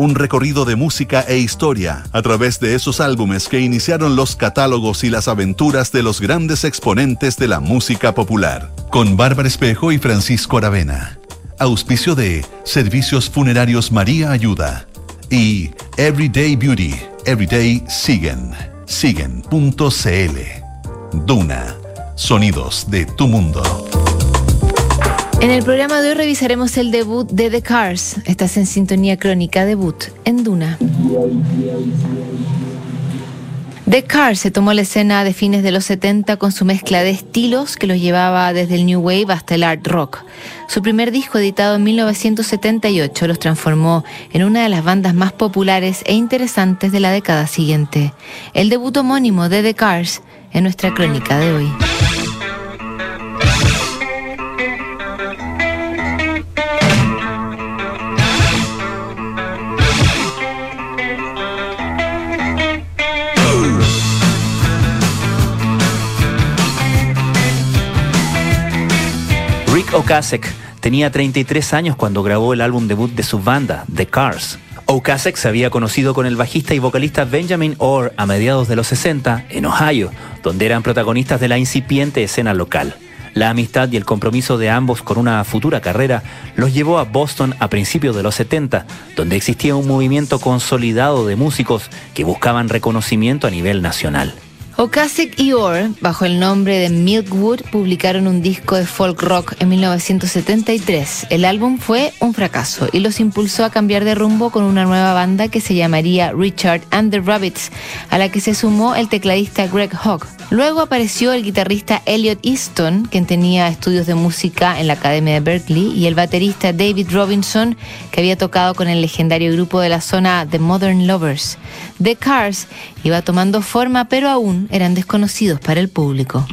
un recorrido de música e historia a través de esos álbumes que iniciaron los catálogos y las aventuras de los grandes exponentes de la música popular, con Bárbara Espejo y Francisco Aravena. Auspicio de Servicios Funerarios María Ayuda y Everyday Beauty, Everyday Siguen, siguen.cl. Duna, sonidos de tu mundo. En el programa de hoy revisaremos el debut de The Cars. Estás en sintonía crónica debut en Duna. The Cars se tomó la escena de fines de los 70 con su mezcla de estilos que los llevaba desde el New Wave hasta el art rock. Su primer disco editado en 1978 los transformó en una de las bandas más populares e interesantes de la década siguiente. El debut homónimo de The Cars en nuestra crónica de hoy. Ocasek tenía 33 años cuando grabó el álbum debut de su banda, The Cars. Ocasek se había conocido con el bajista y vocalista Benjamin Orr a mediados de los 60 en Ohio, donde eran protagonistas de la incipiente escena local. La amistad y el compromiso de ambos con una futura carrera los llevó a Boston a principios de los 70, donde existía un movimiento consolidado de músicos que buscaban reconocimiento a nivel nacional. Ocasek y Orr, bajo el nombre de Milkwood, publicaron un disco de folk rock en 1973. El álbum fue un fracaso y los impulsó a cambiar de rumbo con una nueva banda que se llamaría Richard and the Rabbits, a la que se sumó el tecladista Greg Hogg. Luego apareció el guitarrista Elliot Easton, quien tenía estudios de música en la Academia de Berkeley, y el baterista David Robinson, que había tocado con el legendario grupo de la zona The Modern Lovers. The Cars iba tomando forma, pero aún eran desconocidos para el público.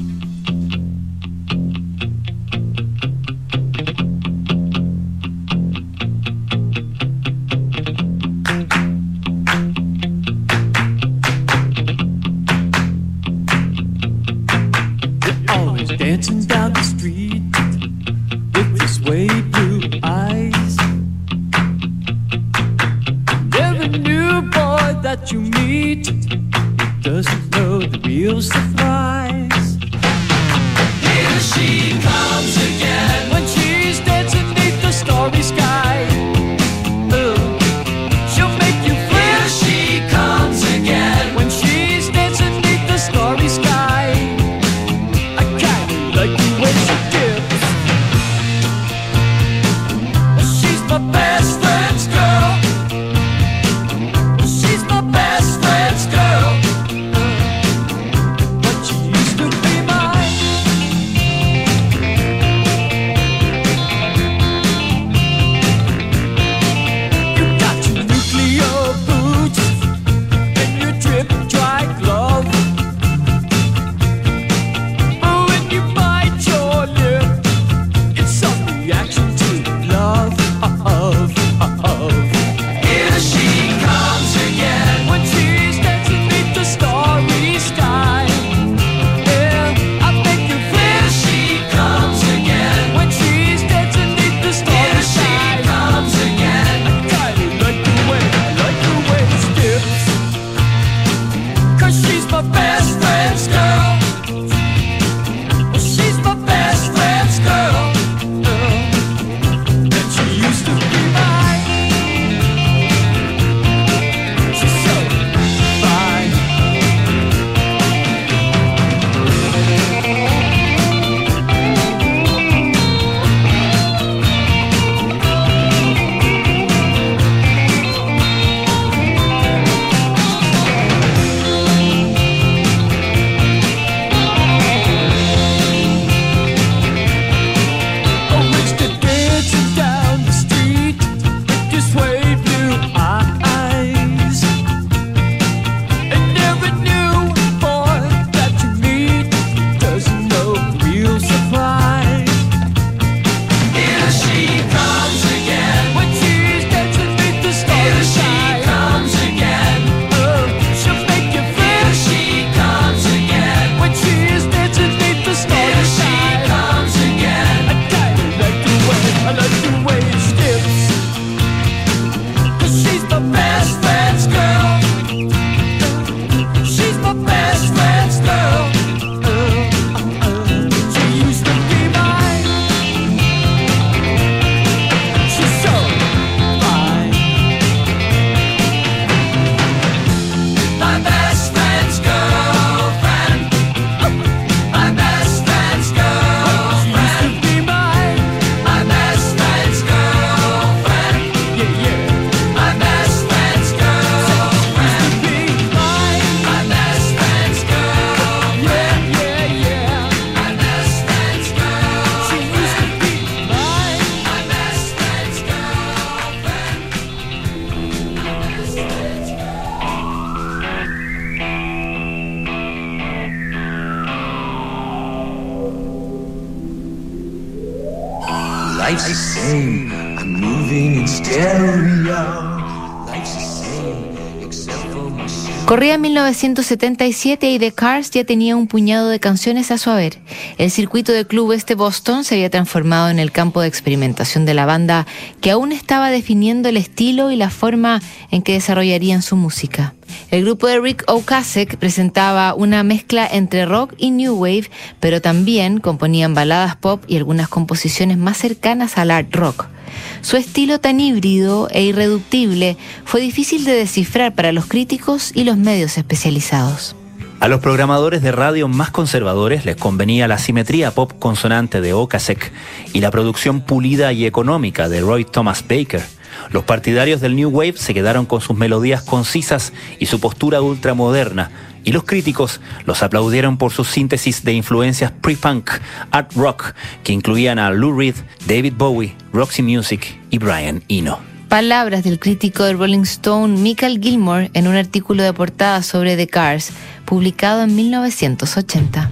Corría 1977 y The Cars ya tenía un puñado de canciones a su haber. El circuito de clubes de Boston se había transformado en el campo de experimentación de la banda, que aún estaba definiendo el estilo y la forma en que desarrollarían su música. El grupo de Rick Ocasek presentaba una mezcla entre rock y new wave, pero también componían baladas pop y algunas composiciones más cercanas al art rock. Su estilo tan híbrido e irreductible fue difícil de descifrar para los críticos y los medios especializados. A los programadores de radio más conservadores les convenía la simetría pop consonante de Ocasek y la producción pulida y económica de Roy Thomas Baker. Los partidarios del New Wave se quedaron con sus melodías concisas y su postura ultramoderna, y los críticos los aplaudieron por su síntesis de influencias pre-punk, art rock, que incluían a Lou Reed, David Bowie, Roxy Music y Brian Eno. Palabras del crítico de Rolling Stone Michael Gilmore en un artículo de portada sobre The Cars, publicado en 1980.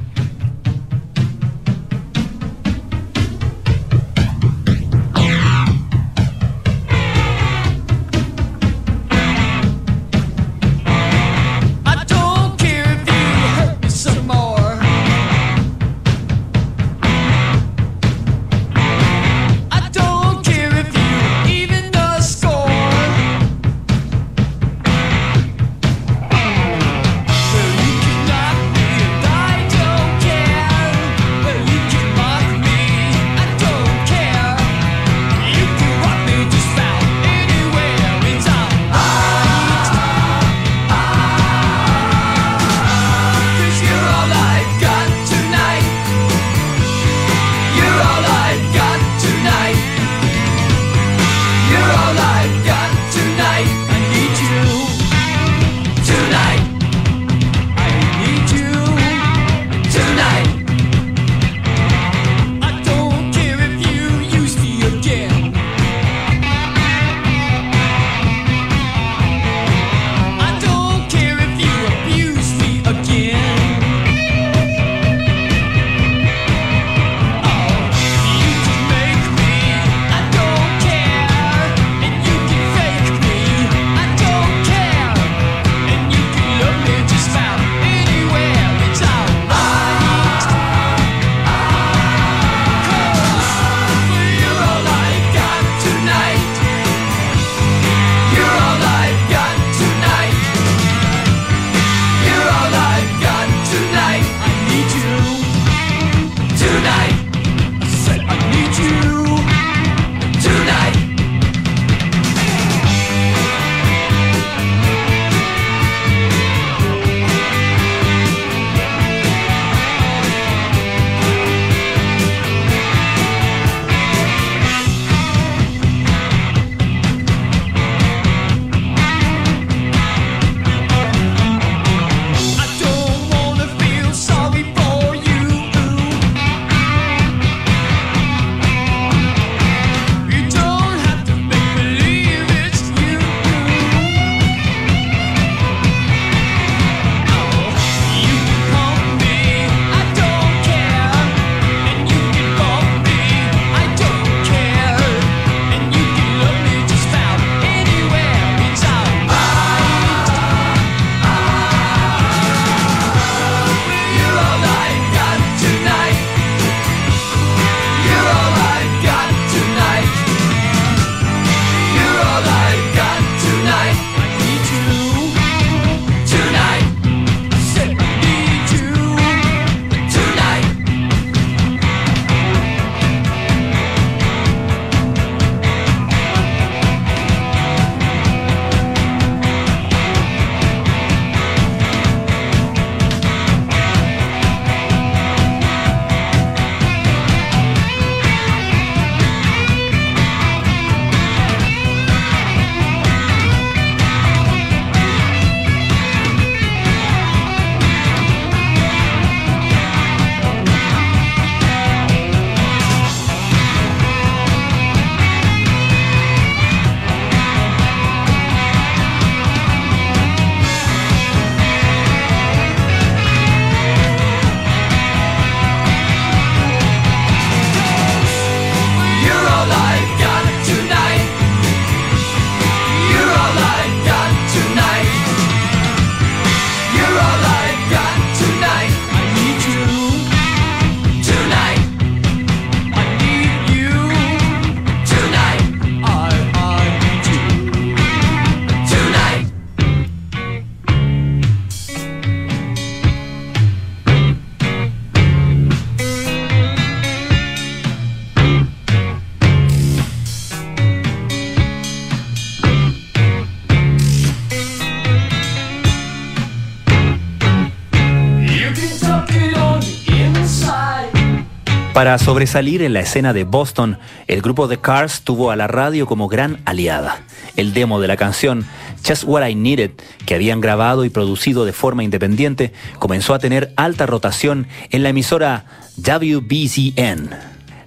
Para sobresalir en la escena de Boston, el grupo The Cars tuvo a la radio como gran aliada. El demo de la canción Just What I Needed, que habían grabado y producido de forma independiente, comenzó a tener alta rotación en la emisora WBZN.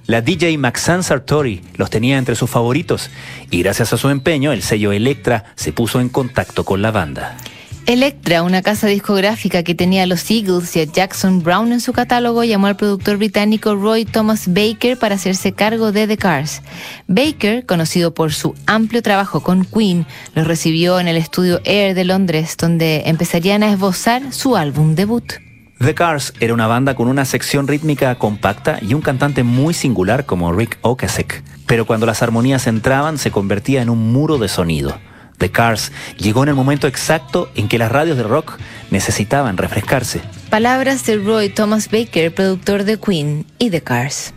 La DJ Maxine Sartori los tenía entre sus favoritos y gracias a su empeño el sello Electra se puso en contacto con la banda. Electra, una casa discográfica que tenía a los Eagles y a Jackson Brown en su catálogo, llamó al productor británico Roy Thomas Baker para hacerse cargo de The Cars. Baker, conocido por su amplio trabajo con Queen, los recibió en el estudio Air de Londres, donde empezarían a esbozar su álbum debut. The Cars era una banda con una sección rítmica compacta y un cantante muy singular como Rick Ocasek, pero cuando las armonías entraban se convertía en un muro de sonido. The Cars llegó en el momento exacto en que las radios de rock necesitaban refrescarse. Palabras de Roy Thomas Baker, productor de Queen y The Cars.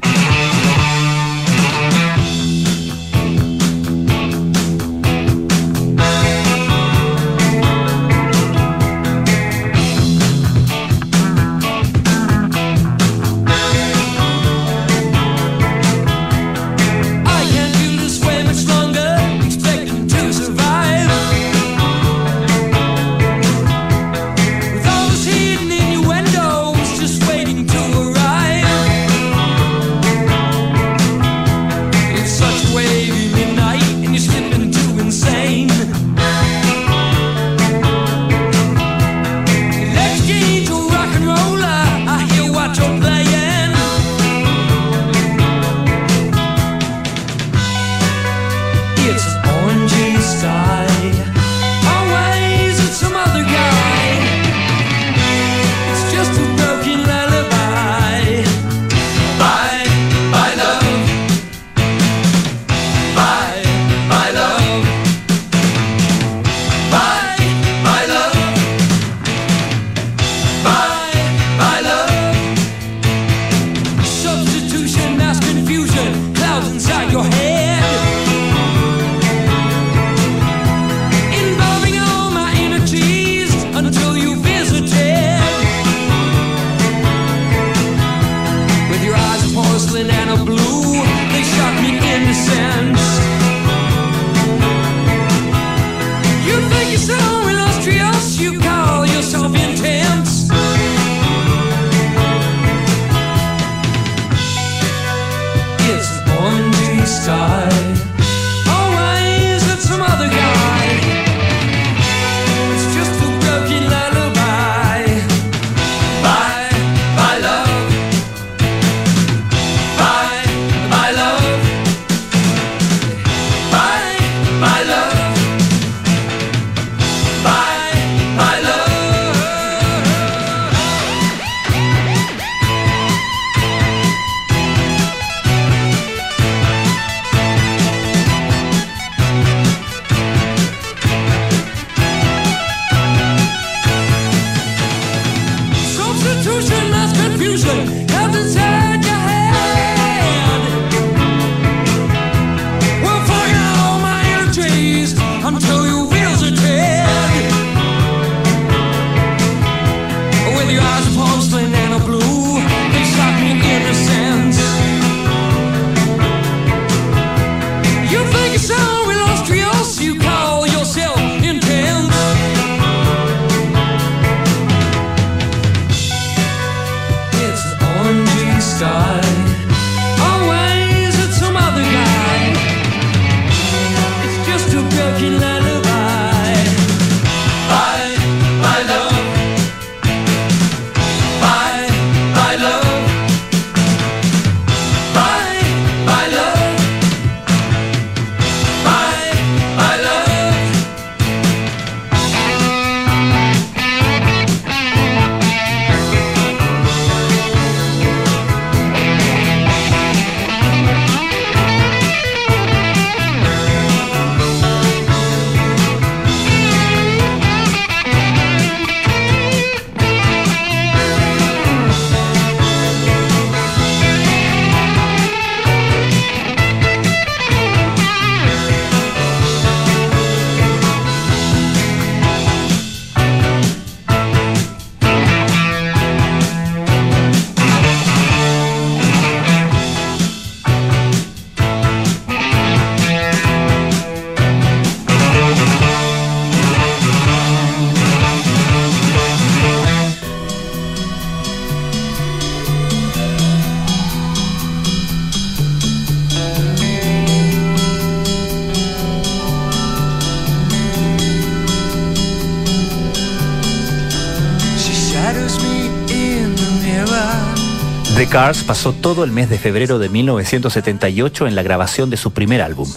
Cars pasó todo el mes de febrero de 1978 en la grabación de su primer álbum.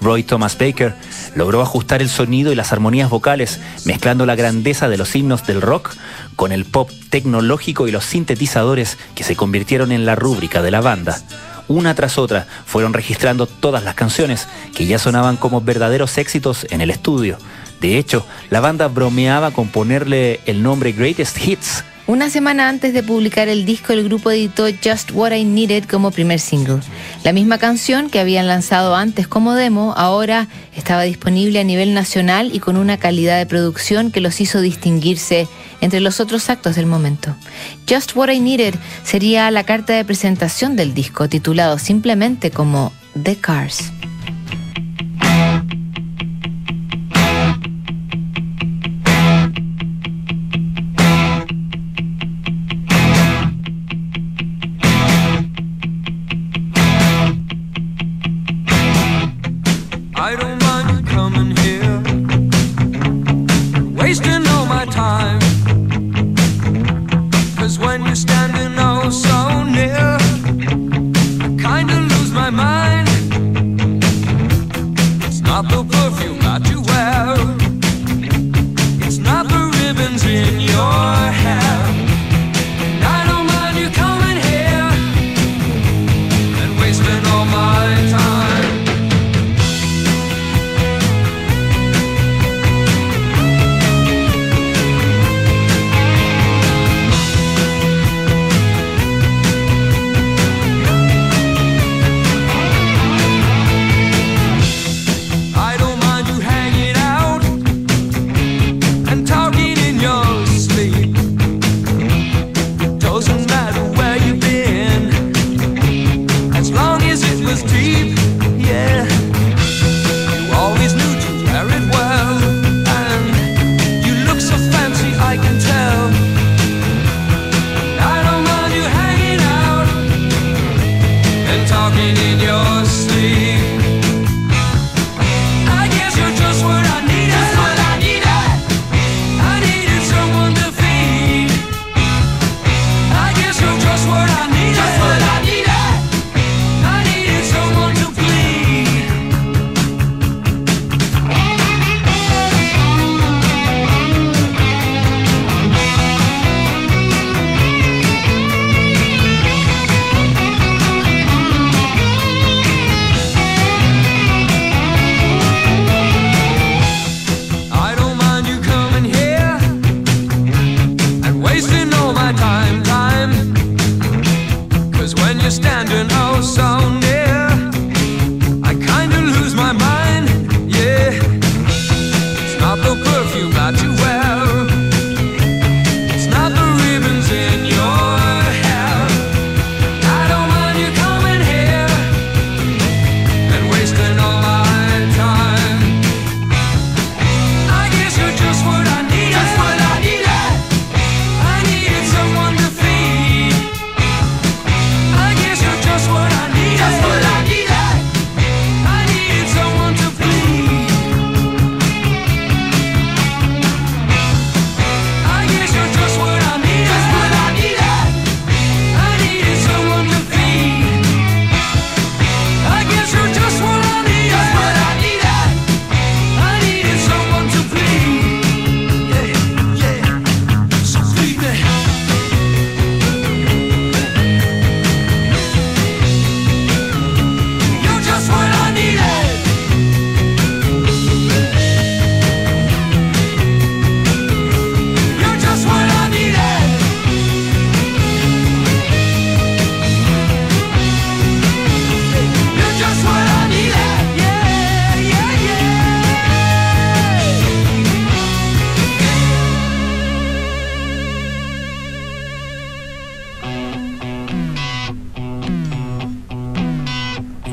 Roy Thomas Baker logró ajustar el sonido y las armonías vocales, mezclando la grandeza de los himnos del rock con el pop tecnológico y los sintetizadores que se convirtieron en la rúbrica de la banda. Una tras otra fueron registrando todas las canciones que ya sonaban como verdaderos éxitos en el estudio. De hecho, la banda bromeaba con ponerle el nombre Greatest Hits una semana antes de publicar el disco, el grupo editó Just What I Needed como primer single. La misma canción que habían lanzado antes como demo, ahora estaba disponible a nivel nacional y con una calidad de producción que los hizo distinguirse entre los otros actos del momento. Just What I Needed sería la carta de presentación del disco, titulado simplemente como The Cars. I don't mind you coming here.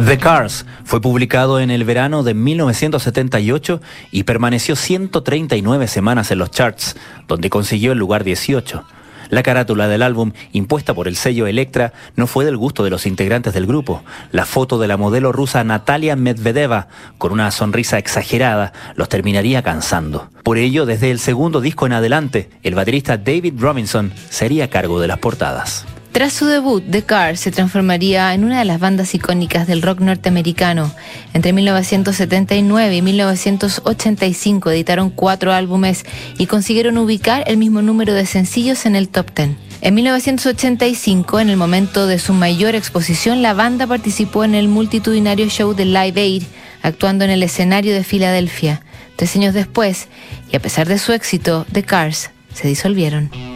The Cars fue publicado en el verano de 1978 y permaneció 139 semanas en los charts, donde consiguió el lugar 18. La carátula del álbum, impuesta por el sello Electra, no fue del gusto de los integrantes del grupo. La foto de la modelo rusa Natalia Medvedeva, con una sonrisa exagerada, los terminaría cansando. Por ello, desde el segundo disco en adelante, el baterista David Robinson sería cargo de las portadas. Tras su debut, The Cars se transformaría en una de las bandas icónicas del rock norteamericano. Entre 1979 y 1985 editaron cuatro álbumes y consiguieron ubicar el mismo número de sencillos en el top ten. En 1985, en el momento de su mayor exposición, la banda participó en el multitudinario show de Live Aid, actuando en el escenario de Filadelfia. Tres años después, y a pesar de su éxito, The Cars se disolvieron.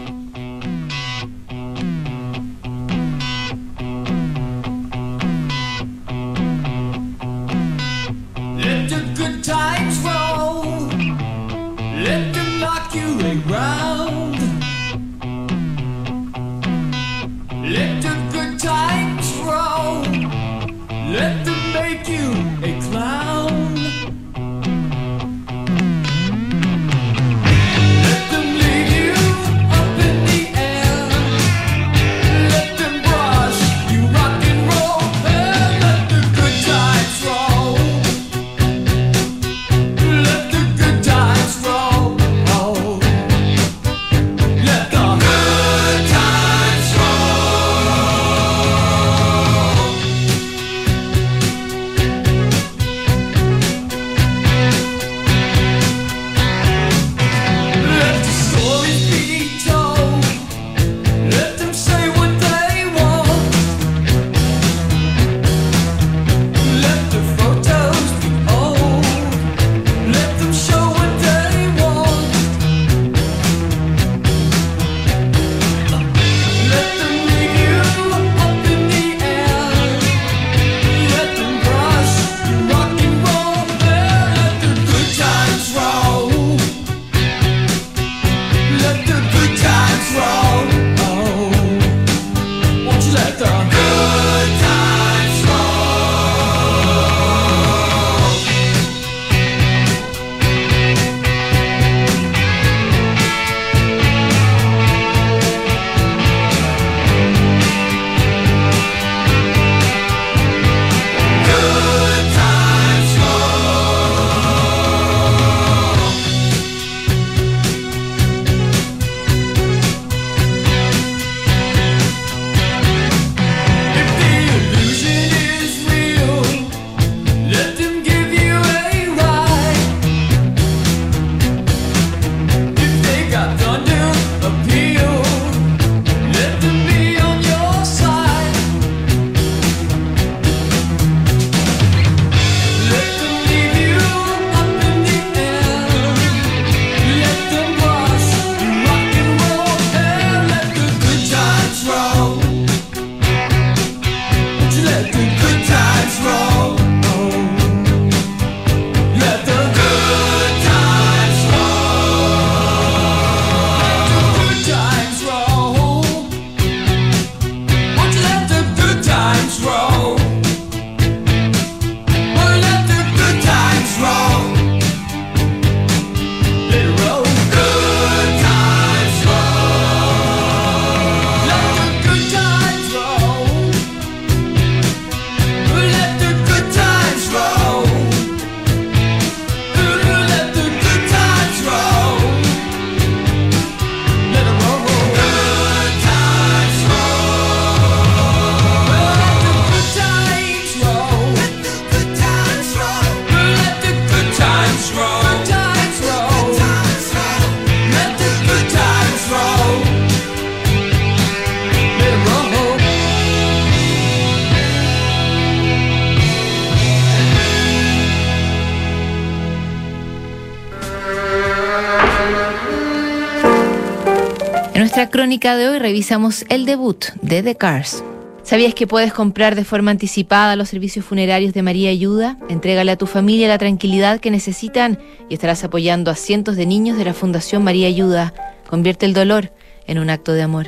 Crónica de hoy revisamos el debut de The Cars. ¿Sabías que puedes comprar de forma anticipada los servicios funerarios de María Ayuda? Entrégale a tu familia la tranquilidad que necesitan y estarás apoyando a cientos de niños de la Fundación María Ayuda. Convierte el dolor en un acto de amor.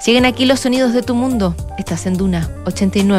Siguen aquí los sonidos de tu mundo. Estás en Duna 89.